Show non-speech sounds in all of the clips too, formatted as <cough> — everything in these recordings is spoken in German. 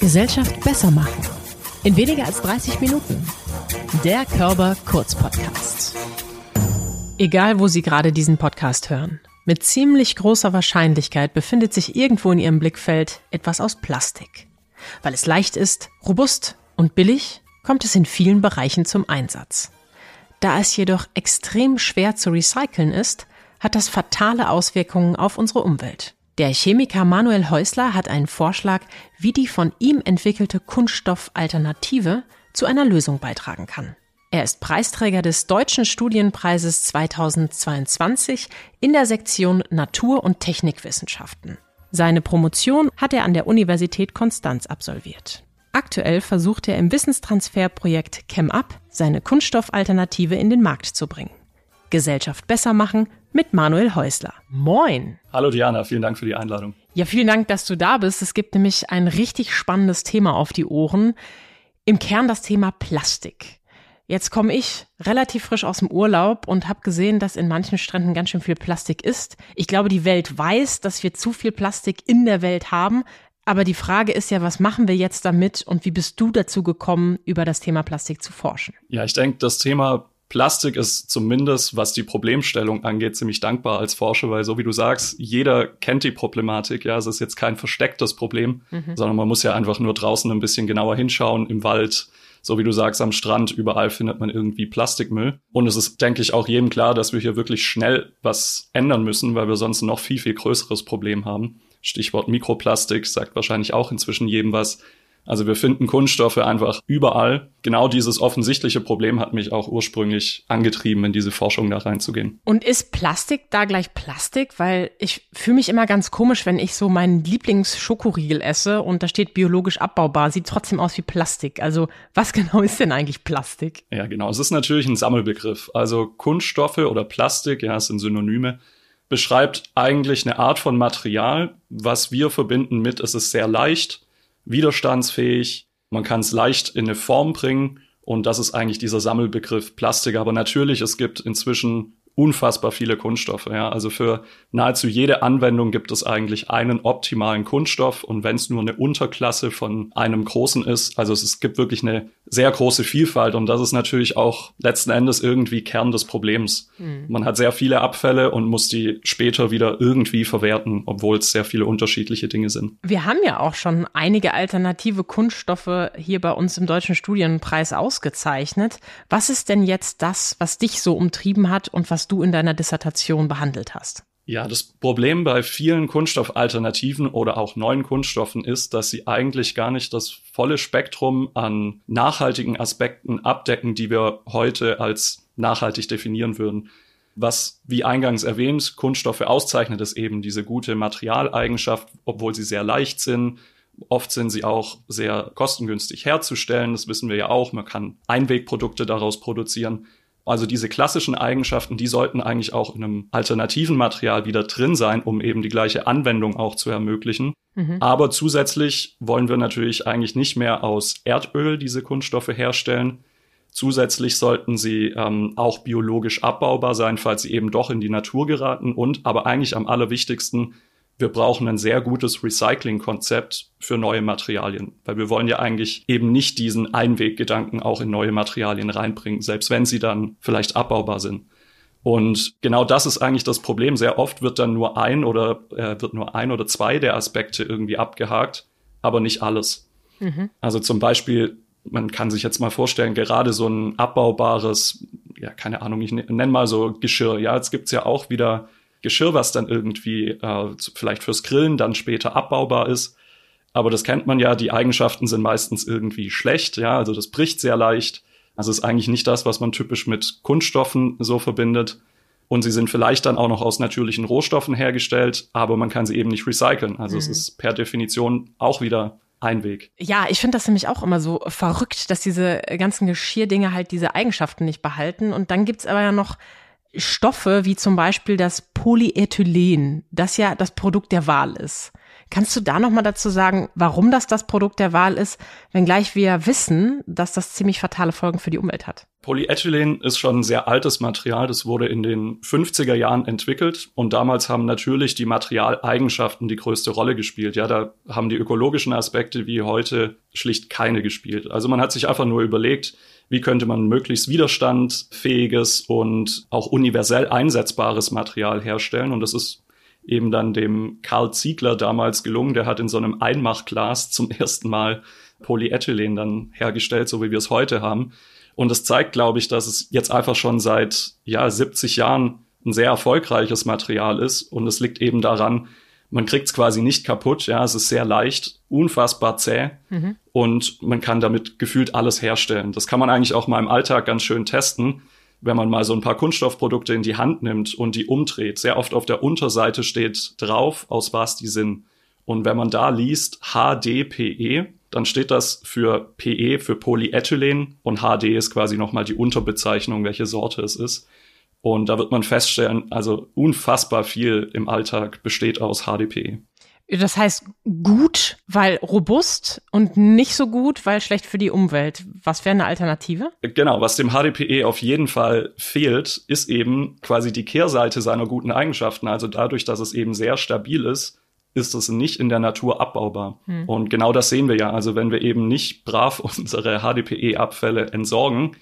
Gesellschaft besser machen. In weniger als 30 Minuten. Der Körper Kurz Podcast. Egal, wo Sie gerade diesen Podcast hören. Mit ziemlich großer Wahrscheinlichkeit befindet sich irgendwo in Ihrem Blickfeld etwas aus Plastik. Weil es leicht ist, robust und billig, kommt es in vielen Bereichen zum Einsatz. Da es jedoch extrem schwer zu recyceln ist, hat das fatale Auswirkungen auf unsere Umwelt. Der Chemiker Manuel Häusler hat einen Vorschlag, wie die von ihm entwickelte Kunststoffalternative zu einer Lösung beitragen kann. Er ist Preisträger des Deutschen Studienpreises 2022 in der Sektion Natur- und Technikwissenschaften. Seine Promotion hat er an der Universität Konstanz absolviert. Aktuell versucht er im Wissenstransferprojekt ChemUp seine Kunststoffalternative in den Markt zu bringen. Gesellschaft besser machen mit Manuel Häusler. Moin! Hallo Diana, vielen Dank für die Einladung. Ja, vielen Dank, dass du da bist. Es gibt nämlich ein richtig spannendes Thema auf die Ohren. Im Kern das Thema Plastik. Jetzt komme ich relativ frisch aus dem Urlaub und habe gesehen, dass in manchen Stränden ganz schön viel Plastik ist. Ich glaube, die Welt weiß, dass wir zu viel Plastik in der Welt haben. Aber die Frage ist ja, was machen wir jetzt damit und wie bist du dazu gekommen, über das Thema Plastik zu forschen? Ja, ich denke, das Thema Plastik ist zumindest, was die Problemstellung angeht, ziemlich dankbar als Forscher, weil so wie du sagst, jeder kennt die Problematik. Ja, es ist jetzt kein verstecktes Problem, mhm. sondern man muss ja einfach nur draußen ein bisschen genauer hinschauen, im Wald, so wie du sagst, am Strand, überall findet man irgendwie Plastikmüll. Und es ist, denke ich, auch jedem klar, dass wir hier wirklich schnell was ändern müssen, weil wir sonst ein noch viel, viel größeres Problem haben. Stichwort Mikroplastik sagt wahrscheinlich auch inzwischen jedem was. Also wir finden Kunststoffe einfach überall. Genau dieses offensichtliche Problem hat mich auch ursprünglich angetrieben, in diese Forschung da reinzugehen. Und ist Plastik da gleich Plastik? Weil ich fühle mich immer ganz komisch, wenn ich so meinen Lieblingsschokoriegel esse und da steht biologisch abbaubar, sieht trotzdem aus wie Plastik. Also was <laughs> genau ist denn eigentlich Plastik? Ja, genau. Es ist natürlich ein Sammelbegriff. Also Kunststoffe oder Plastik, ja, es sind Synonyme beschreibt eigentlich eine Art von Material, was wir verbinden mit, es ist sehr leicht, widerstandsfähig, man kann es leicht in eine Form bringen und das ist eigentlich dieser Sammelbegriff Plastik. Aber natürlich, es gibt inzwischen unfassbar viele Kunststoffe. Ja. Also für nahezu jede Anwendung gibt es eigentlich einen optimalen Kunststoff und wenn es nur eine Unterklasse von einem großen ist, also es, es gibt wirklich eine sehr große Vielfalt und das ist natürlich auch letzten Endes irgendwie Kern des Problems. Mhm. Man hat sehr viele Abfälle und muss die später wieder irgendwie verwerten, obwohl es sehr viele unterschiedliche Dinge sind. Wir haben ja auch schon einige alternative Kunststoffe hier bei uns im Deutschen Studienpreis ausgezeichnet. Was ist denn jetzt das, was dich so umtrieben hat und was was du in deiner Dissertation behandelt hast. Ja, das Problem bei vielen Kunststoffalternativen oder auch neuen Kunststoffen ist, dass sie eigentlich gar nicht das volle Spektrum an nachhaltigen Aspekten abdecken, die wir heute als nachhaltig definieren würden. Was, wie eingangs erwähnt, Kunststoffe auszeichnet, ist eben diese gute Materialeigenschaft, obwohl sie sehr leicht sind. Oft sind sie auch sehr kostengünstig herzustellen. Das wissen wir ja auch. Man kann Einwegprodukte daraus produzieren. Also diese klassischen Eigenschaften, die sollten eigentlich auch in einem alternativen Material wieder drin sein, um eben die gleiche Anwendung auch zu ermöglichen. Mhm. Aber zusätzlich wollen wir natürlich eigentlich nicht mehr aus Erdöl diese Kunststoffe herstellen. Zusätzlich sollten sie ähm, auch biologisch abbaubar sein, falls sie eben doch in die Natur geraten und aber eigentlich am allerwichtigsten wir brauchen ein sehr gutes Recycling-Konzept für neue Materialien, weil wir wollen ja eigentlich eben nicht diesen Einweggedanken auch in neue Materialien reinbringen, selbst wenn sie dann vielleicht abbaubar sind. Und genau das ist eigentlich das Problem. Sehr oft wird dann nur ein oder äh, wird nur ein oder zwei der Aspekte irgendwie abgehakt, aber nicht alles. Mhm. Also zum Beispiel, man kann sich jetzt mal vorstellen, gerade so ein abbaubares, ja, keine Ahnung, ich nenne mal so Geschirr. Ja, jetzt gibt's ja auch wieder Geschirr, was dann irgendwie äh, vielleicht fürs Grillen dann später abbaubar ist. Aber das kennt man ja, die Eigenschaften sind meistens irgendwie schlecht, ja, also das bricht sehr leicht. Also ist eigentlich nicht das, was man typisch mit Kunststoffen so verbindet. Und sie sind vielleicht dann auch noch aus natürlichen Rohstoffen hergestellt, aber man kann sie eben nicht recyceln. Also mhm. es ist per Definition auch wieder ein Weg. Ja, ich finde das nämlich auch immer so verrückt, dass diese ganzen Geschirrdinge halt diese Eigenschaften nicht behalten. Und dann gibt's aber ja noch Stoffe wie zum Beispiel das Polyethylen, das ja das Produkt der Wahl ist. Kannst du da nochmal dazu sagen, warum das das Produkt der Wahl ist, wenngleich wir wissen, dass das ziemlich fatale Folgen für die Umwelt hat? Polyethylen ist schon ein sehr altes Material. Das wurde in den 50er Jahren entwickelt und damals haben natürlich die Materialeigenschaften die größte Rolle gespielt. Ja, da haben die ökologischen Aspekte wie heute schlicht keine gespielt. Also man hat sich einfach nur überlegt, wie könnte man möglichst widerstandfähiges und auch universell einsetzbares Material herstellen und das ist eben dann dem Karl Ziegler damals gelungen. Der hat in so einem Einmachglas zum ersten Mal Polyethylen dann hergestellt, so wie wir es heute haben. Und es zeigt, glaube ich, dass es jetzt einfach schon seit ja 70 Jahren ein sehr erfolgreiches Material ist. Und es liegt eben daran, man kriegt es quasi nicht kaputt. Ja, es ist sehr leicht, unfassbar zäh mhm. und man kann damit gefühlt alles herstellen. Das kann man eigentlich auch mal im Alltag ganz schön testen, wenn man mal so ein paar Kunststoffprodukte in die Hand nimmt und die umdreht. Sehr oft auf der Unterseite steht drauf, aus was die sind. Und wenn man da liest HDPE, dann steht das für PE für Polyethylen und HD ist quasi nochmal die Unterbezeichnung, welche Sorte es ist. Und da wird man feststellen, also unfassbar viel im Alltag besteht aus HDPE. Das heißt gut, weil robust und nicht so gut, weil schlecht für die Umwelt. Was wäre eine Alternative? Genau, was dem HDPE auf jeden Fall fehlt, ist eben quasi die Kehrseite seiner guten Eigenschaften. Also dadurch, dass es eben sehr stabil ist, ist es nicht in der Natur abbaubar. Hm. Und genau das sehen wir ja. Also wenn wir eben nicht brav <laughs> unsere HDPE-Abfälle entsorgen,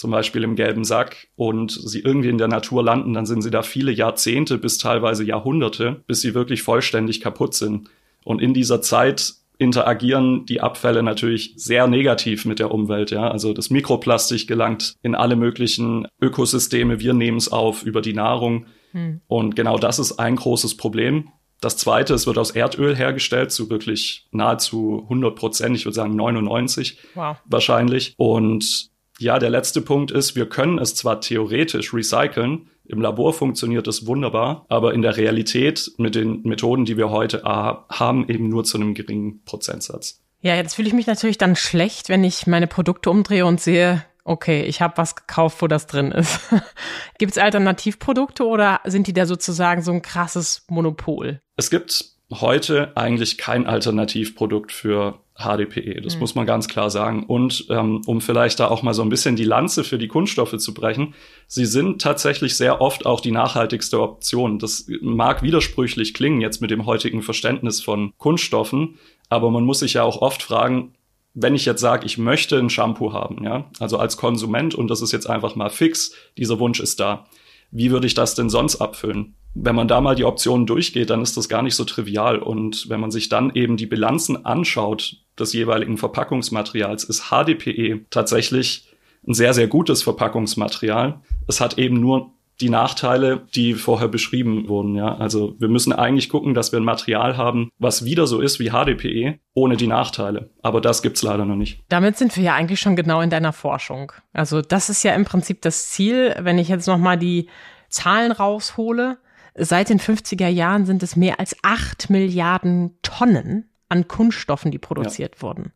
zum Beispiel im gelben Sack, und sie irgendwie in der Natur landen, dann sind sie da viele Jahrzehnte bis teilweise Jahrhunderte, bis sie wirklich vollständig kaputt sind. Und in dieser Zeit interagieren die Abfälle natürlich sehr negativ mit der Umwelt. Ja, also das Mikroplastik gelangt in alle möglichen Ökosysteme. Wir nehmen es auf über die Nahrung. Hm. Und genau das ist ein großes Problem. Das zweite, es wird aus Erdöl hergestellt, zu wirklich nahezu 100 Prozent, ich würde sagen 99 wow. wahrscheinlich. Und ja, der letzte Punkt ist, wir können es zwar theoretisch recyceln, im Labor funktioniert es wunderbar, aber in der Realität mit den Methoden, die wir heute haben, eben nur zu einem geringen Prozentsatz. Ja, jetzt fühle ich mich natürlich dann schlecht, wenn ich meine Produkte umdrehe und sehe, okay, ich habe was gekauft, wo das drin ist. <laughs> gibt es Alternativprodukte oder sind die da sozusagen so ein krasses Monopol? Es gibt heute eigentlich kein Alternativprodukt für HDPE. Das mhm. muss man ganz klar sagen. Und ähm, um vielleicht da auch mal so ein bisschen die Lanze für die Kunststoffe zu brechen, sie sind tatsächlich sehr oft auch die nachhaltigste Option. Das mag widersprüchlich klingen jetzt mit dem heutigen Verständnis von Kunststoffen, aber man muss sich ja auch oft fragen, wenn ich jetzt sage, ich möchte ein Shampoo haben, ja, also als Konsument und das ist jetzt einfach mal fix, dieser Wunsch ist da. Wie würde ich das denn sonst abfüllen? Wenn man da mal die Optionen durchgeht, dann ist das gar nicht so trivial. Und wenn man sich dann eben die Bilanzen anschaut des jeweiligen Verpackungsmaterials, ist HDPE tatsächlich ein sehr, sehr gutes Verpackungsmaterial. Es hat eben nur die Nachteile, die vorher beschrieben wurden. Ja, also wir müssen eigentlich gucken, dass wir ein Material haben, was wieder so ist wie HDPE, ohne die Nachteile. Aber das gibt's leider noch nicht. Damit sind wir ja eigentlich schon genau in deiner Forschung. Also das ist ja im Prinzip das Ziel. Wenn ich jetzt noch mal die Zahlen raushole, seit den 50er Jahren sind es mehr als acht Milliarden Tonnen an Kunststoffen, die produziert ja. wurden.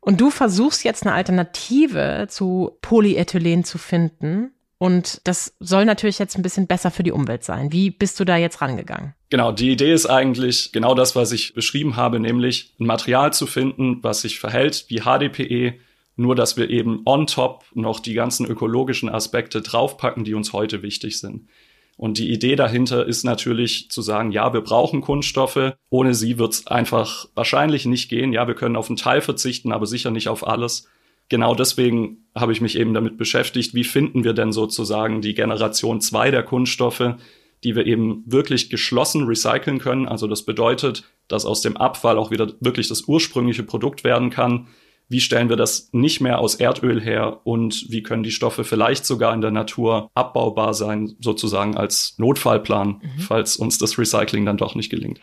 Und du versuchst jetzt eine Alternative zu Polyethylen zu finden, und das soll natürlich jetzt ein bisschen besser für die Umwelt sein. Wie bist du da jetzt rangegangen? Genau, die Idee ist eigentlich genau das, was ich beschrieben habe, nämlich ein Material zu finden, was sich verhält wie HDPE, nur dass wir eben on top noch die ganzen ökologischen Aspekte draufpacken, die uns heute wichtig sind. Und die Idee dahinter ist natürlich zu sagen, ja, wir brauchen Kunststoffe. Ohne sie wird es einfach wahrscheinlich nicht gehen. Ja, wir können auf einen Teil verzichten, aber sicher nicht auf alles genau deswegen habe ich mich eben damit beschäftigt, wie finden wir denn sozusagen die Generation zwei der Kunststoffe, die wir eben wirklich geschlossen recyceln können. Also das bedeutet, dass aus dem Abfall auch wieder wirklich das ursprüngliche Produkt werden kann. Wie stellen wir das nicht mehr aus Erdöl her und wie können die Stoffe vielleicht sogar in der Natur abbaubar sein, sozusagen als Notfallplan, mhm. falls uns das Recycling dann doch nicht gelingt.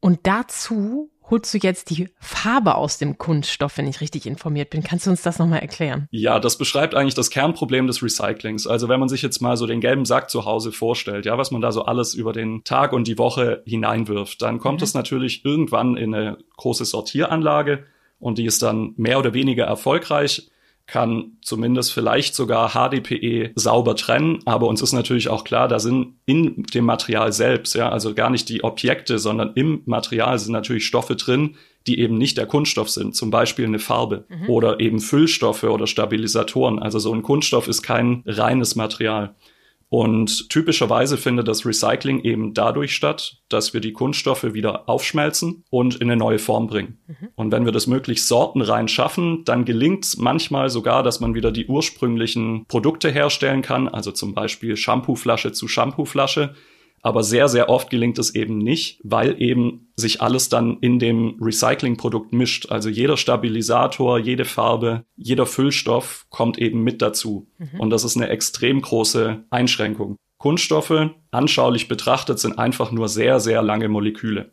Und dazu holst du jetzt die Farbe aus dem Kunststoff, wenn ich richtig informiert bin. Kannst du uns das nochmal erklären? Ja, das beschreibt eigentlich das Kernproblem des Recyclings. Also wenn man sich jetzt mal so den gelben Sack zu Hause vorstellt, ja, was man da so alles über den Tag und die Woche hineinwirft, dann kommt mhm. es natürlich irgendwann in eine große Sortieranlage und die ist dann mehr oder weniger erfolgreich kann zumindest vielleicht sogar HDPE sauber trennen. Aber uns ist natürlich auch klar, da sind in dem Material selbst, ja, also gar nicht die Objekte, sondern im Material sind natürlich Stoffe drin, die eben nicht der Kunststoff sind, zum Beispiel eine Farbe mhm. oder eben Füllstoffe oder Stabilisatoren. Also so ein Kunststoff ist kein reines Material. Und typischerweise findet das Recycling eben dadurch statt, dass wir die Kunststoffe wieder aufschmelzen und in eine neue Form bringen. Mhm. Und wenn wir das möglichst sortenrein schaffen, dann gelingt es manchmal sogar, dass man wieder die ursprünglichen Produkte herstellen kann, also zum Beispiel Shampooflasche zu Shampooflasche aber sehr, sehr oft gelingt es eben nicht, weil eben sich alles dann in dem Recyclingprodukt mischt. Also jeder Stabilisator, jede Farbe, jeder Füllstoff kommt eben mit dazu. Mhm. Und das ist eine extrem große Einschränkung. Kunststoffe, anschaulich betrachtet, sind einfach nur sehr, sehr lange Moleküle.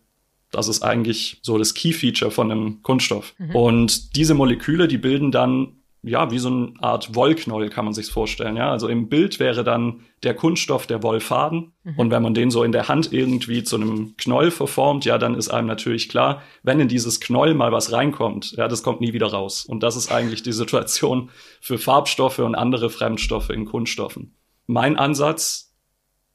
Das ist eigentlich so das Key-Feature von einem Kunststoff. Mhm. Und diese Moleküle, die bilden dann ja, wie so eine Art Wollknäuel kann man sich vorstellen. Ja, also im Bild wäre dann der Kunststoff der Wollfaden. Mhm. Und wenn man den so in der Hand irgendwie zu einem Knäuel verformt, ja, dann ist einem natürlich klar, wenn in dieses Knäuel mal was reinkommt, ja, das kommt nie wieder raus. Und das ist eigentlich die Situation für Farbstoffe und andere Fremdstoffe in Kunststoffen. Mein Ansatz.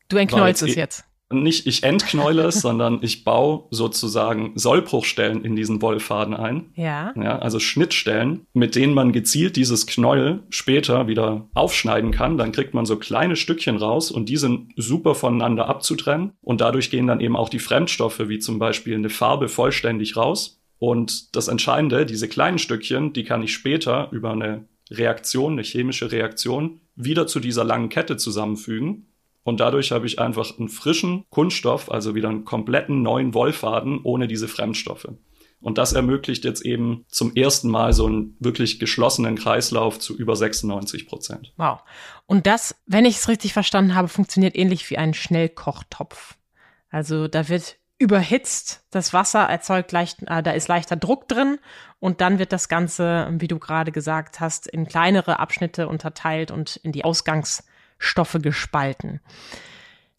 Du entknäulst es jetzt nicht ich entknäule es, <laughs> sondern ich baue sozusagen Sollbruchstellen in diesen Wollfaden ein. Ja. ja. Also Schnittstellen, mit denen man gezielt dieses Knäuel später wieder aufschneiden kann. Dann kriegt man so kleine Stückchen raus und die sind super voneinander abzutrennen. Und dadurch gehen dann eben auch die Fremdstoffe, wie zum Beispiel eine Farbe, vollständig raus. Und das Entscheidende, diese kleinen Stückchen, die kann ich später über eine Reaktion, eine chemische Reaktion, wieder zu dieser langen Kette zusammenfügen und dadurch habe ich einfach einen frischen Kunststoff, also wieder einen kompletten neuen Wollfaden ohne diese Fremdstoffe. Und das ermöglicht jetzt eben zum ersten Mal so einen wirklich geschlossenen Kreislauf zu über 96 Prozent. Wow. Und das, wenn ich es richtig verstanden habe, funktioniert ähnlich wie ein Schnellkochtopf. Also da wird überhitzt, das Wasser erzeugt leicht, äh, da ist leichter Druck drin und dann wird das Ganze, wie du gerade gesagt hast, in kleinere Abschnitte unterteilt und in die Ausgangs Stoffe gespalten.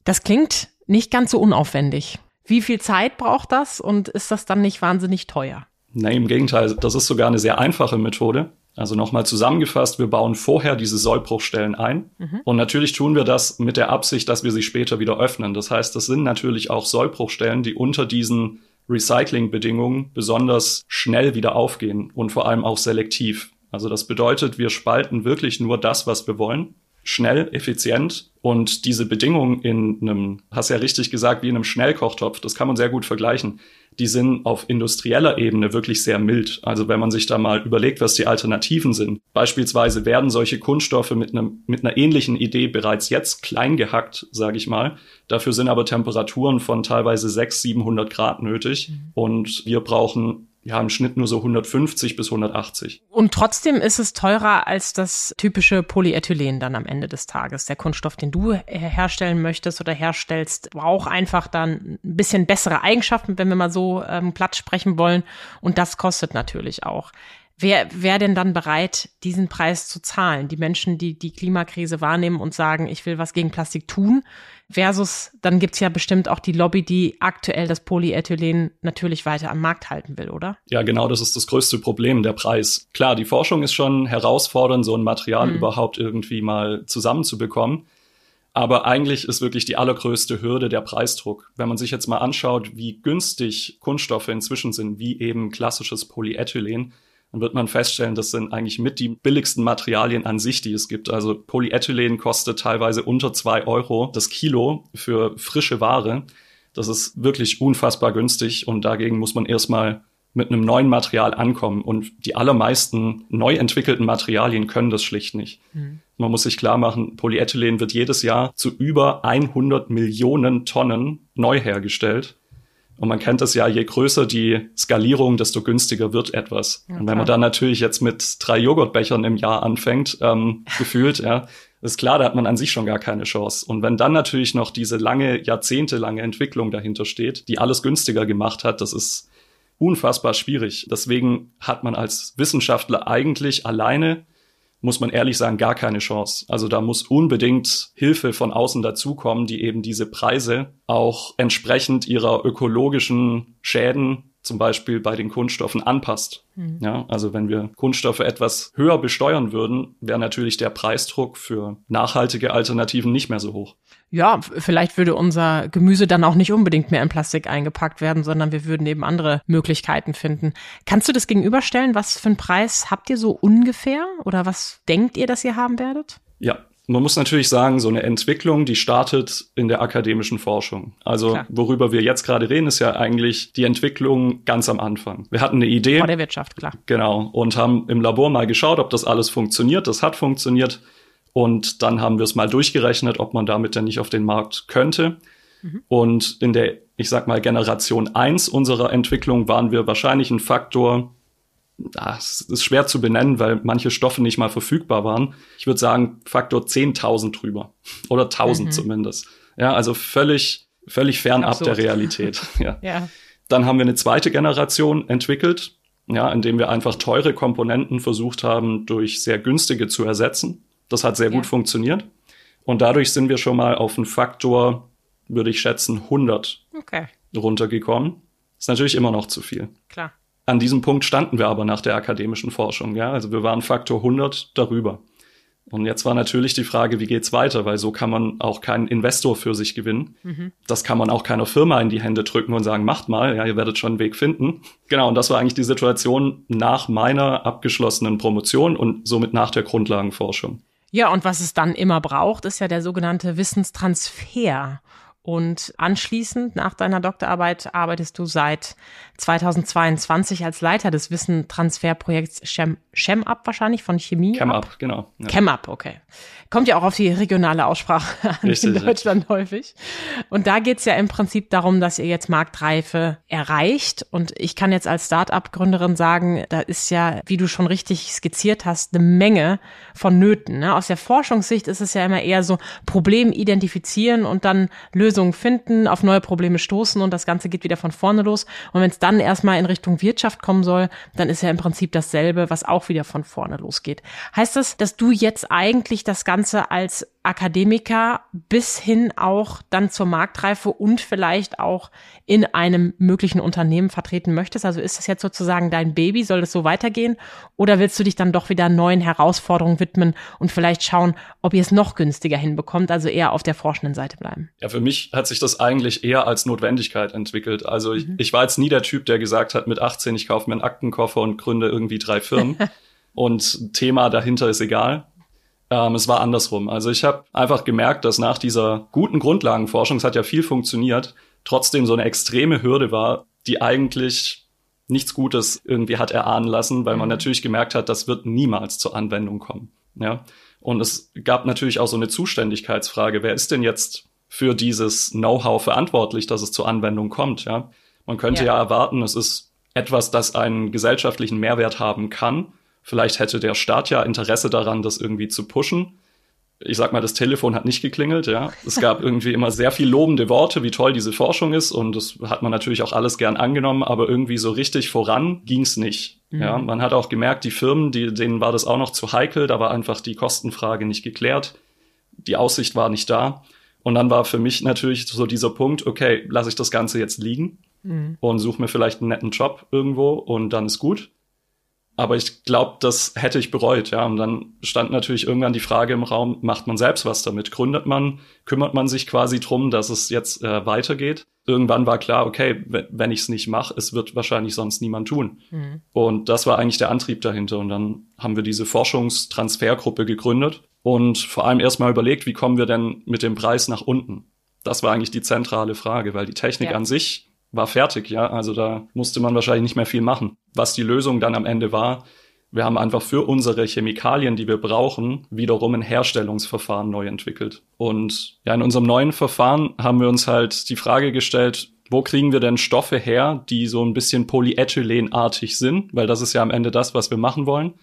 Das klingt nicht ganz so unaufwendig. Wie viel Zeit braucht das und ist das dann nicht wahnsinnig teuer? Nein, im Gegenteil, das ist sogar eine sehr einfache Methode. Also nochmal zusammengefasst, wir bauen vorher diese Sollbruchstellen ein. Mhm. Und natürlich tun wir das mit der Absicht, dass wir sie später wieder öffnen. Das heißt, das sind natürlich auch Sollbruchstellen, die unter diesen Recyclingbedingungen besonders schnell wieder aufgehen und vor allem auch selektiv. Also das bedeutet, wir spalten wirklich nur das, was wir wollen schnell, effizient und diese Bedingungen in einem, hast ja richtig gesagt, wie in einem Schnellkochtopf, das kann man sehr gut vergleichen. Die sind auf industrieller Ebene wirklich sehr mild. Also wenn man sich da mal überlegt, was die Alternativen sind. Beispielsweise werden solche Kunststoffe mit, einem, mit einer ähnlichen Idee bereits jetzt klein gehackt, sage ich mal. Dafür sind aber Temperaturen von teilweise 600, 700 Grad nötig. Mhm. Und wir brauchen ja, im Schnitt nur so 150 bis 180. Und trotzdem ist es teurer als das typische Polyethylen dann am Ende des Tages. Der Kunststoff, den du herstellen möchtest oder herstellst, braucht einfach dann ein bisschen bessere Eigenschaften, wenn wir mal so ähm, platt sprechen wollen. Und das kostet natürlich auch. Wer wäre denn dann bereit, diesen Preis zu zahlen? Die Menschen, die die Klimakrise wahrnehmen und sagen, ich will was gegen Plastik tun, versus dann gibt's ja bestimmt auch die Lobby, die aktuell das Polyethylen natürlich weiter am Markt halten will, oder? Ja, genau, das ist das größte Problem, der Preis. Klar, die Forschung ist schon herausfordernd, so ein Material mhm. überhaupt irgendwie mal zusammenzubekommen. Aber eigentlich ist wirklich die allergrößte Hürde der Preisdruck. Wenn man sich jetzt mal anschaut, wie günstig Kunststoffe inzwischen sind, wie eben klassisches Polyethylen, dann wird man feststellen, das sind eigentlich mit die billigsten Materialien an sich, die es gibt. Also Polyethylen kostet teilweise unter zwei Euro das Kilo für frische Ware. Das ist wirklich unfassbar günstig und dagegen muss man erstmal mit einem neuen Material ankommen. Und die allermeisten neu entwickelten Materialien können das schlicht nicht. Mhm. Man muss sich klar machen, Polyethylen wird jedes Jahr zu über 100 Millionen Tonnen neu hergestellt. Und man kennt das ja, je größer die Skalierung, desto günstiger wird etwas. Ja, und wenn man dann natürlich jetzt mit drei Joghurtbechern im Jahr anfängt, ähm, <laughs> gefühlt, ja, ist klar, da hat man an sich schon gar keine Chance. Und wenn dann natürlich noch diese lange, jahrzehntelange Entwicklung dahinter steht, die alles günstiger gemacht hat, das ist unfassbar schwierig. Deswegen hat man als Wissenschaftler eigentlich alleine muss man ehrlich sagen, gar keine Chance. Also da muss unbedingt Hilfe von außen dazukommen, die eben diese Preise auch entsprechend ihrer ökologischen Schäden zum Beispiel bei den Kunststoffen anpasst. Mhm. Ja, also wenn wir Kunststoffe etwas höher besteuern würden, wäre natürlich der Preisdruck für nachhaltige Alternativen nicht mehr so hoch. Ja, vielleicht würde unser Gemüse dann auch nicht unbedingt mehr in Plastik eingepackt werden, sondern wir würden eben andere Möglichkeiten finden. Kannst du das gegenüberstellen? Was für einen Preis habt ihr so ungefähr? Oder was denkt ihr, dass ihr haben werdet? Ja, man muss natürlich sagen, so eine Entwicklung, die startet in der akademischen Forschung. Also Klar. worüber wir jetzt gerade reden, ist ja eigentlich die Entwicklung ganz am Anfang. Wir hatten eine Idee. Vor der Wirtschaft, klar. Genau. Und haben im Labor mal geschaut, ob das alles funktioniert. Das hat funktioniert. Und dann haben wir es mal durchgerechnet, ob man damit denn nicht auf den Markt könnte. Mhm. Und in der, ich sag mal, Generation 1 unserer Entwicklung waren wir wahrscheinlich ein Faktor das ist schwer zu benennen, weil manche Stoffe nicht mal verfügbar waren. Ich würde sagen, Faktor 10.000 drüber. <laughs> Oder 1000 mhm. zumindest. Ja, also völlig, völlig fernab Absurd. der Realität. <laughs> Ja. ja. Dann haben wir eine zweite Generation entwickelt, ja, indem wir einfach teure Komponenten versucht haben, durch sehr günstige zu ersetzen. Das hat sehr ja. gut funktioniert. Und dadurch sind wir schon mal auf einen Faktor, würde ich schätzen, 100 okay. runtergekommen. Ist natürlich immer noch zu viel. Klar. An diesem Punkt standen wir aber nach der akademischen Forschung. Ja? Also wir waren Faktor 100 darüber. Und jetzt war natürlich die Frage, wie geht's weiter? Weil so kann man auch keinen Investor für sich gewinnen. Mhm. Das kann man auch keiner Firma in die Hände drücken und sagen, macht mal, ja, ihr werdet schon einen Weg finden. Genau, und das war eigentlich die Situation nach meiner abgeschlossenen Promotion und somit nach der Grundlagenforschung. Ja, und was es dann immer braucht, ist ja der sogenannte Wissenstransfer. Und anschließend, nach deiner Doktorarbeit, arbeitest du seit 2022 als Leiter des Wissentransferprojekts Chem, ChemUp wahrscheinlich von Chemie. ChemUp, genau. Ja. ChemUp, okay. Kommt ja auch auf die regionale Aussprache <laughs> an Richtig, in Deutschland ja. häufig. Und da geht's ja im Prinzip darum, dass ihr jetzt Marktreife erreicht. Und ich kann jetzt als Start-up-Gründerin sagen, da ist ja, wie du schon richtig skizziert hast, eine Menge von Nöten. Ne? Aus der Forschungssicht ist es ja immer eher so Problem identifizieren und dann Lösungen finden, auf neue Probleme stoßen und das Ganze geht wieder von vorne los. Und wenn es dann erstmal in Richtung Wirtschaft kommen soll, dann ist ja im Prinzip dasselbe, was auch wieder von vorne losgeht. Heißt das, dass du jetzt eigentlich das Ganze als Akademiker bis hin auch dann zur Marktreife und vielleicht auch in einem möglichen Unternehmen vertreten möchtest? Also ist das jetzt sozusagen dein Baby? Soll das so weitergehen? Oder willst du dich dann doch wieder neuen Herausforderungen widmen und vielleicht schauen, ob ihr es noch günstiger hinbekommt, also eher auf der forschenden Seite bleiben? Ja, für mich hat sich das eigentlich eher als Notwendigkeit entwickelt. Also ich, mhm. ich war jetzt nie der Typ, der gesagt hat, mit 18, ich kaufe mir einen Aktenkoffer und gründe irgendwie drei Firmen. <laughs> und Thema dahinter ist egal. Ähm, es war andersrum. Also ich habe einfach gemerkt, dass nach dieser guten Grundlagenforschung, es hat ja viel funktioniert, trotzdem so eine extreme Hürde war, die eigentlich nichts Gutes irgendwie hat erahnen lassen, weil man mhm. natürlich gemerkt hat, das wird niemals zur Anwendung kommen. Ja. Und es gab natürlich auch so eine Zuständigkeitsfrage. Wer ist denn jetzt für dieses Know-how verantwortlich, dass es zur Anwendung kommt? Ja. Man könnte ja. ja erwarten, es ist etwas, das einen gesellschaftlichen Mehrwert haben kann. Vielleicht hätte der Staat ja Interesse daran, das irgendwie zu pushen. Ich sag mal, das Telefon hat nicht geklingelt, ja. Es gab <laughs> irgendwie immer sehr viel lobende Worte, wie toll diese Forschung ist und das hat man natürlich auch alles gern angenommen, aber irgendwie so richtig voran ging's nicht. Mhm. Ja, man hat auch gemerkt, die Firmen, die, denen war das auch noch zu heikel, da war einfach die Kostenfrage nicht geklärt. Die Aussicht war nicht da. Und dann war für mich natürlich so dieser Punkt, okay, lasse ich das Ganze jetzt liegen mhm. und suche mir vielleicht einen netten Job irgendwo und dann ist gut. Aber ich glaube, das hätte ich bereut, ja. Und dann stand natürlich irgendwann die Frage im Raum, macht man selbst was damit? Gründet man, kümmert man sich quasi drum, dass es jetzt äh, weitergeht? Irgendwann war klar, okay, wenn ich es nicht mache, es wird wahrscheinlich sonst niemand tun. Mhm. Und das war eigentlich der Antrieb dahinter. Und dann haben wir diese Forschungstransfergruppe gegründet und vor allem erstmal überlegt, wie kommen wir denn mit dem Preis nach unten? Das war eigentlich die zentrale Frage, weil die Technik ja. an sich war fertig, ja. Also da musste man wahrscheinlich nicht mehr viel machen. Was die Lösung dann am Ende war, wir haben einfach für unsere Chemikalien, die wir brauchen, wiederum ein Herstellungsverfahren neu entwickelt. Und ja, in unserem neuen Verfahren haben wir uns halt die Frage gestellt, wo kriegen wir denn Stoffe her, die so ein bisschen polyethylenartig sind? Weil das ist ja am Ende das, was wir machen wollen.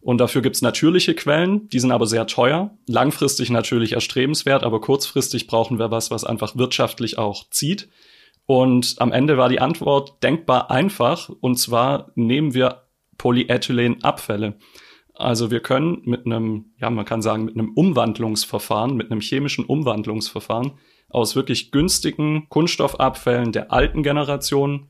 Und dafür gibt's natürliche Quellen, die sind aber sehr teuer. Langfristig natürlich erstrebenswert, aber kurzfristig brauchen wir was, was einfach wirtschaftlich auch zieht. Und am Ende war die Antwort denkbar einfach. Und zwar nehmen wir Polyethylenabfälle. Also wir können mit einem, ja, man kann sagen, mit einem Umwandlungsverfahren, mit einem chemischen Umwandlungsverfahren aus wirklich günstigen Kunststoffabfällen der alten Generation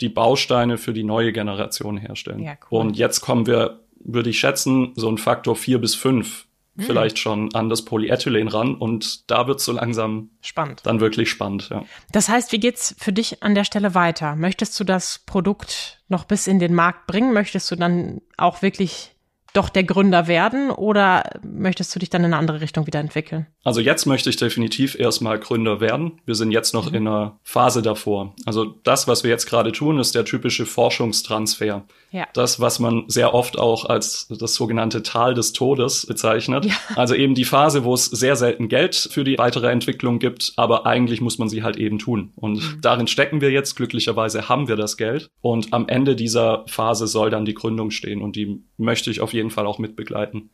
die Bausteine für die neue Generation herstellen. Ja, cool. Und jetzt kommen wir, würde ich schätzen, so ein Faktor vier bis fünf Hm. vielleicht schon an das Polyethylen ran und da wird so langsam Spannend. dann wirklich spannend, ja. Das heißt, wie geht's für dich an der Stelle weiter? Möchtest du das Produkt noch bis in den Markt bringen? Möchtest du dann auch wirklich doch der Gründer werden oder möchtest du dich dann in eine andere Richtung wieder entwickeln? Also jetzt möchte ich definitiv erstmal Gründer werden. Wir sind jetzt noch in einer Phase davor. Also das, was wir jetzt gerade tun, ist der typische Forschungstransfer. Ja. Das, was man sehr oft auch als das sogenannte Tal des Todes bezeichnet. Ja. Also eben die Phase, wo es sehr selten Geld für die weitere Entwicklung gibt, aber eigentlich muss man sie halt eben tun. Und darin stecken wir jetzt. Glücklicherweise haben wir das Geld. Und am Ende dieser Phase soll dann die Gründung stehen und die möchte ich auf jeden Fall auch mitbegleiten.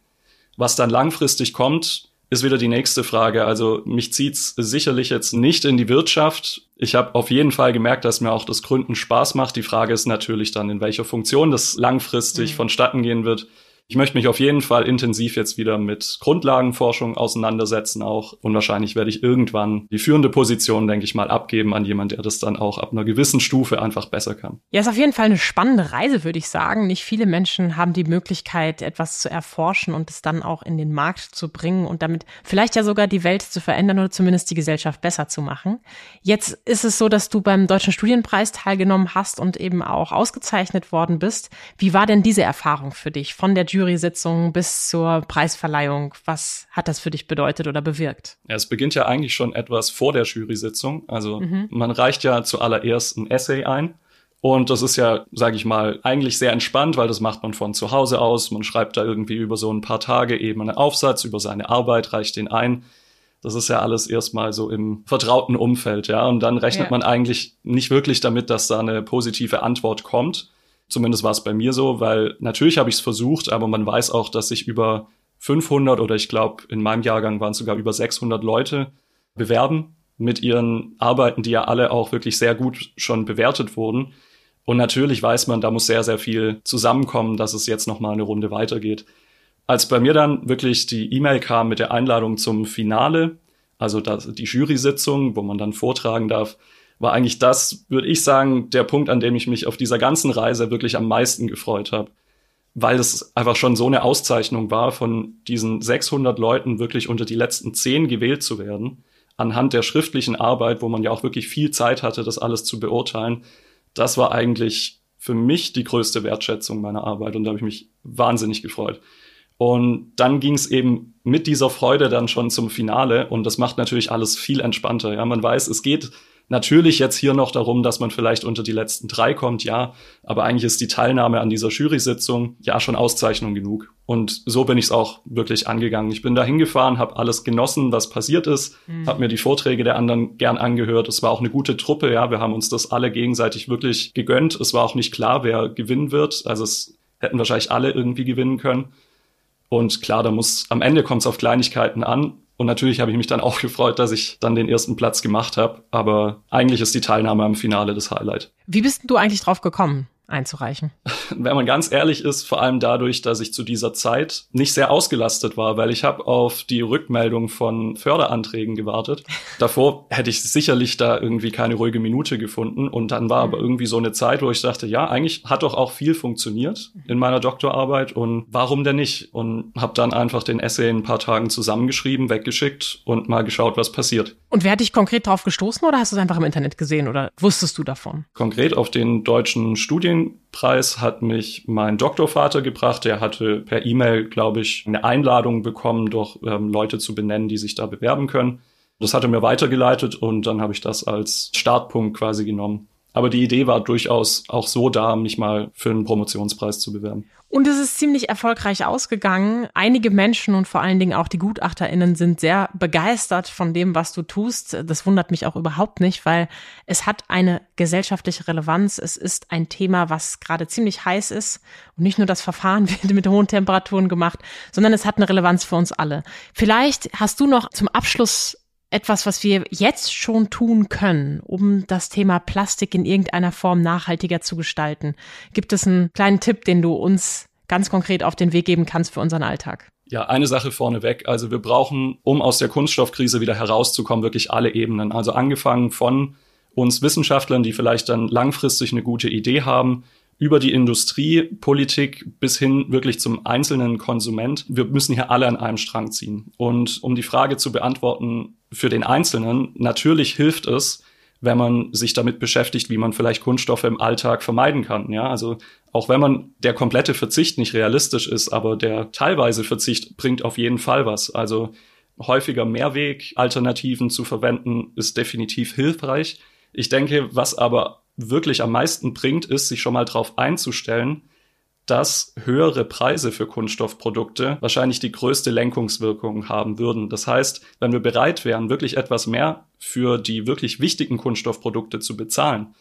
Was dann langfristig kommt, ist wieder die nächste Frage. Also mich zieht's sicherlich jetzt nicht in die Wirtschaft. Ich habe auf jeden Fall gemerkt, dass mir auch das Gründen Spaß macht. Die Frage ist natürlich dann, in welcher Funktion das langfristig Mhm. vonstatten gehen wird. Ich möchte mich auf jeden Fall intensiv jetzt wieder mit Grundlagenforschung auseinandersetzen auch. Und wahrscheinlich werde ich irgendwann die führende Position, denke ich mal, abgeben an jemand, der das dann auch ab einer gewissen Stufe einfach besser kann. Ja, ist auf jeden Fall eine spannende Reise, würde ich sagen. Nicht viele Menschen haben die Möglichkeit, etwas zu erforschen und es dann auch in den Markt zu bringen und damit vielleicht ja sogar die Welt zu verändern oder zumindest die Gesellschaft besser zu machen. Jetzt ist es so, dass du beim Deutschen Studienpreis teilgenommen hast und eben auch ausgezeichnet worden bist. Wie war denn diese Erfahrung für dich? Von der Jury-Sitzung bis zur Preisverleihung. Was hat das für dich bedeutet oder bewirkt? Ja, es beginnt ja eigentlich schon etwas vor der Jury-Sitzung. Also man reicht ja zuallererst ein Essay ein. Und das ist ja, sage ich mal, eigentlich sehr entspannt, weil das macht man von zu Hause aus. Man schreibt da irgendwie über so ein paar Tage eben einen Aufsatz über seine Arbeit, reicht den ein. Das ist ja alles erstmal so im vertrauten Umfeld, ja. Und dann rechnet Ja. man eigentlich nicht wirklich damit, dass da eine positive Antwort kommt. Zumindest war es bei mir so, weil natürlich habe ich es versucht, aber man weiß auch, dass sich über 500 oder ich glaube in meinem Jahrgang waren es sogar über 600 Leute bewerben mit ihren Arbeiten, die ja alle auch wirklich sehr gut schon bewertet wurden. Und natürlich weiß man, da muss sehr, sehr viel zusammenkommen, dass es jetzt nochmal eine Runde weitergeht. Als bei mir dann wirklich die E-Mail kam mit der Einladung zum Finale, also das, die Jury-Sitzung, wo man dann vortragen darf, war eigentlich das, würde ich sagen, der Punkt, an dem ich mich auf dieser ganzen Reise wirklich am meisten gefreut habe. Weil es einfach schon so eine Auszeichnung war, von diesen 600 Leuten wirklich unter die letzten zehn gewählt zu werden, anhand der schriftlichen Arbeit, wo man ja auch wirklich viel Zeit hatte, das alles zu beurteilen. Das war eigentlich für mich die größte Wertschätzung meiner Arbeit und da habe ich mich wahnsinnig gefreut. Und dann ging es eben mit dieser Freude dann schon zum Finale und das macht natürlich alles viel entspannter. Ja, man weiß, es geht natürlich jetzt hier noch darum, dass man vielleicht unter die letzten drei kommt, ja, aber eigentlich ist die Teilnahme an dieser Jury-Sitzung ja schon Auszeichnung genug. Und so bin ich es auch wirklich angegangen. Ich bin da hingefahren, habe alles genossen, was passiert ist, Mhm. habe mir die Vorträge der anderen gern angehört. Es war auch eine gute Truppe, ja, wir haben uns das alle gegenseitig wirklich gegönnt. Es war auch nicht klar, wer gewinnen wird. Also es hätten wahrscheinlich alle irgendwie gewinnen können. Und klar, da muss am Ende kommt es auf Kleinigkeiten an. Und natürlich habe ich mich dann auch gefreut, dass ich dann den ersten Platz gemacht habe. Aber eigentlich ist die Teilnahme am Finale das Highlight. Wie bist du eigentlich drauf gekommen, einzureichen? <laughs> Wenn man ganz ehrlich ist, vor allem dadurch, dass ich zu dieser Zeit nicht sehr ausgelastet war, weil ich habe auf die Rückmeldung von Förderanträgen gewartet. <laughs> Davor hätte ich sicherlich da irgendwie keine ruhige Minute gefunden. Und dann war aber irgendwie so eine Zeit, wo ich dachte, ja, eigentlich hat doch auch viel funktioniert in meiner Doktorarbeit und warum denn nicht? Und habe dann einfach den Essay in ein paar Tagen zusammengeschrieben, weggeschickt und mal geschaut, was passiert. Und wer hat dich konkret drauf gestoßen oder hast du es einfach im Internet gesehen oder wusstest du davon? Konkret auf den deutschen Studienpreis hat mich mein Doktorvater gebracht. Der hatte per E-Mail, glaube ich, eine Einladung bekommen, doch ähm, Leute zu benennen, die sich da bewerben können. Das hat er mir weitergeleitet und dann habe ich das als Startpunkt quasi genommen. Aber die Idee war durchaus auch so da, mich mal für einen Promotionspreis zu bewerben. Und es ist ziemlich erfolgreich ausgegangen. Einige Menschen und vor allen Dingen auch die GutachterInnen sind sehr begeistert von dem, was du tust. Das wundert mich auch überhaupt nicht, weil es hat eine gesellschaftliche Relevanz. Es ist ein Thema, was gerade ziemlich heiß ist. Und nicht nur das Verfahren <laughs> wird mit hohen Temperaturen gemacht, sondern es hat eine Relevanz für uns alle. Vielleicht hast du noch zum Abschluss etwas, was wir jetzt schon tun können, um das Thema Plastik in irgendeiner Form nachhaltiger zu gestalten? Gibt es einen kleinen Tipp, den du uns ganz konkret auf den Weg geben kannst für unseren Alltag? Ja, eine Sache vorneweg. Also wir brauchen, um aus der Kunststoffkrise wieder herauszukommen, wirklich alle Ebenen. Also angefangen von uns Wissenschaftlern, die vielleicht dann langfristig eine gute Idee haben, über die Industrie, Politik bis hin wirklich zum einzelnen Konsument. Wir müssen hier alle an einem Strang ziehen. Und um die Frage zu beantworten für den Einzelnen, natürlich hilft es, wenn man sich damit beschäftigt, wie man vielleicht Kunststoffe im Alltag vermeiden kann. Ja, also auch wenn man der komplette Verzicht nicht realistisch ist, aber der teilweise Verzicht bringt auf jeden Fall was. Also häufiger Mehrweg-Alternativen zu verwenden ist definitiv hilfreich. Ich denke, was aber wirklich am meisten bringt, ist, sich schon mal darauf einzustellen, dass höhere Preise für Kunststoffprodukte wahrscheinlich die größte Lenkungswirkung haben würden. Das heißt, wenn wir bereit wären, wirklich etwas mehr für die wirklich wichtigen Kunststoffprodukte zu bezahlen,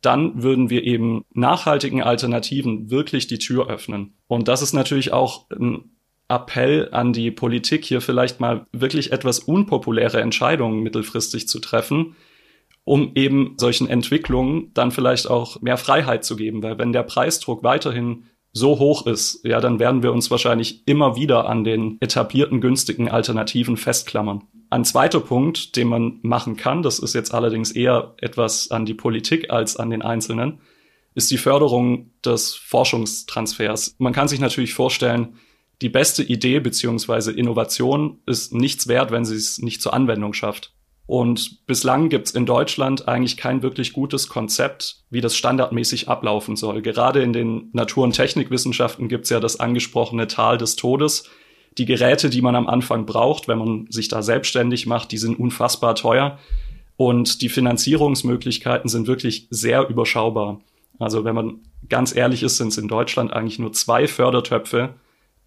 dann würden wir eben nachhaltigen Alternativen wirklich die Tür öffnen. Und das ist natürlich auch ein Appell an die Politik, hier vielleicht mal wirklich etwas unpopuläre Entscheidungen mittelfristig zu treffen, um eben solchen Entwicklungen dann vielleicht auch mehr Freiheit zu geben. Weil wenn der Preisdruck weiterhin so hoch ist, ja, dann werden wir uns wahrscheinlich immer wieder an den etablierten günstigen Alternativen festklammern. Ein zweiter Punkt, den man machen kann, das ist jetzt allerdings eher etwas an die Politik als an den Einzelnen, ist die Förderung des Forschungstransfers. Man kann sich natürlich vorstellen, die beste Idee beziehungsweise Innovation ist nichts wert, wenn sie es nicht zur Anwendung schafft. Und bislang gibt es in Deutschland eigentlich kein wirklich gutes Konzept, wie das standardmäßig ablaufen soll. Gerade in den Natur- und Technikwissenschaften gibt es ja das angesprochene Tal des Todes. Die Geräte, die man am Anfang braucht, wenn man sich da selbstständig macht, die sind unfassbar teuer. Und die Finanzierungsmöglichkeiten sind wirklich sehr überschaubar. Also wenn man ganz ehrlich ist, sind es in Deutschland eigentlich nur zwei Fördertöpfe,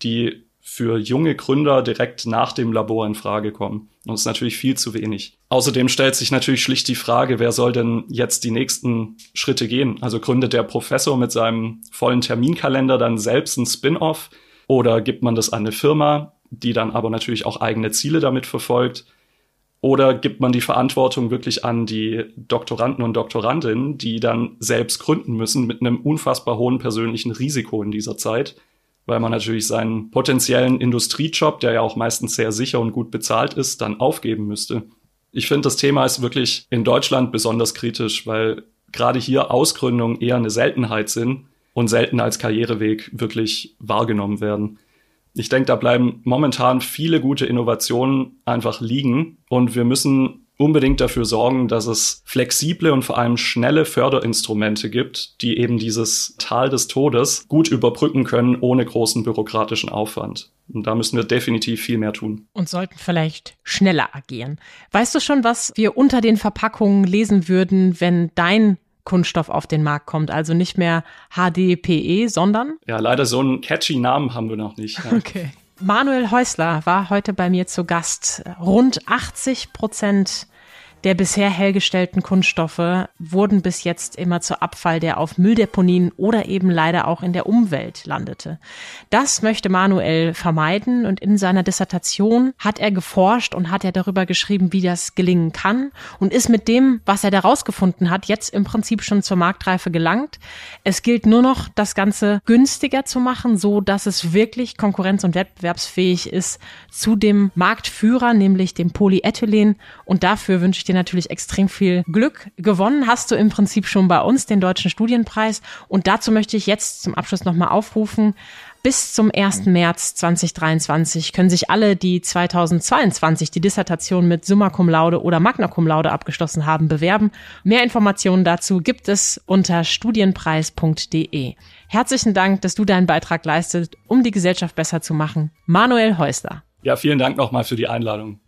die für junge Gründer direkt nach dem Labor in Frage kommen. Und das ist natürlich viel zu wenig. Außerdem stellt sich natürlich schlicht die Frage, wer soll denn jetzt die nächsten Schritte gehen? Also gründet der Professor mit seinem vollen Terminkalender dann selbst ein Spin-off oder gibt man das an eine Firma, die dann aber natürlich auch eigene Ziele damit verfolgt? Oder gibt man die Verantwortung wirklich an die Doktoranden und Doktorandinnen, die dann selbst gründen müssen mit einem unfassbar hohen persönlichen Risiko in dieser Zeit? Weil man natürlich seinen potenziellen Industriejob, der ja auch meistens sehr sicher und gut bezahlt ist, dann aufgeben müsste. Ich finde, das Thema ist wirklich in Deutschland besonders kritisch, weil gerade hier Ausgründungen eher eine Seltenheit sind und selten als Karriereweg wirklich wahrgenommen werden. Ich denke, da bleiben momentan viele gute Innovationen einfach liegen und wir müssen unbedingt dafür sorgen, dass es flexible und vor allem schnelle Förderinstrumente gibt, die eben dieses Tal des Todes gut überbrücken können, ohne großen bürokratischen Aufwand. Und da müssen wir definitiv viel mehr tun. Und sollten vielleicht schneller agieren. Weißt du schon, was wir unter den Verpackungen lesen würden, wenn dein Kunststoff auf den Markt kommt. Also nicht mehr HDPE, sondern? Ja, leider so einen catchy Namen haben wir noch nicht. Ja. Okay. Manuel Häusler war heute bei mir zu Gast. Rund 80 Prozent der bisher hergestellten Kunststoffe wurden bis jetzt immer zu Abfall, der auf Mülldeponien oder eben leider auch in der Umwelt landete. Das möchte Manuel vermeiden und in seiner Dissertation hat er geforscht und hat er darüber geschrieben, wie das gelingen kann und ist mit dem, was er da rausgefunden hat, jetzt im Prinzip schon zur Marktreife gelangt. Es gilt nur noch, das Ganze günstiger zu machen, so dass es wirklich konkurrenz- und wettbewerbsfähig ist zu dem Marktführer, nämlich dem Polyethylen und dafür wünsche ich dir natürlich extrem viel Glück. Gewonnen hast du im Prinzip schon bei uns den Deutschen Studienpreis. Und dazu möchte ich jetzt zum Abschluss nochmal aufrufen. Bis zum 1. März 2023 können sich alle, die 2022 die Dissertation mit Summa Cum Laude oder Magna Cum Laude abgeschlossen haben, bewerben. Mehr Informationen dazu gibt es unter studienpreis.de. Herzlichen Dank, dass du deinen Beitrag leistest, um die Gesellschaft besser zu machen. Manuel Häusler. Ja, vielen Dank nochmal für die Einladung.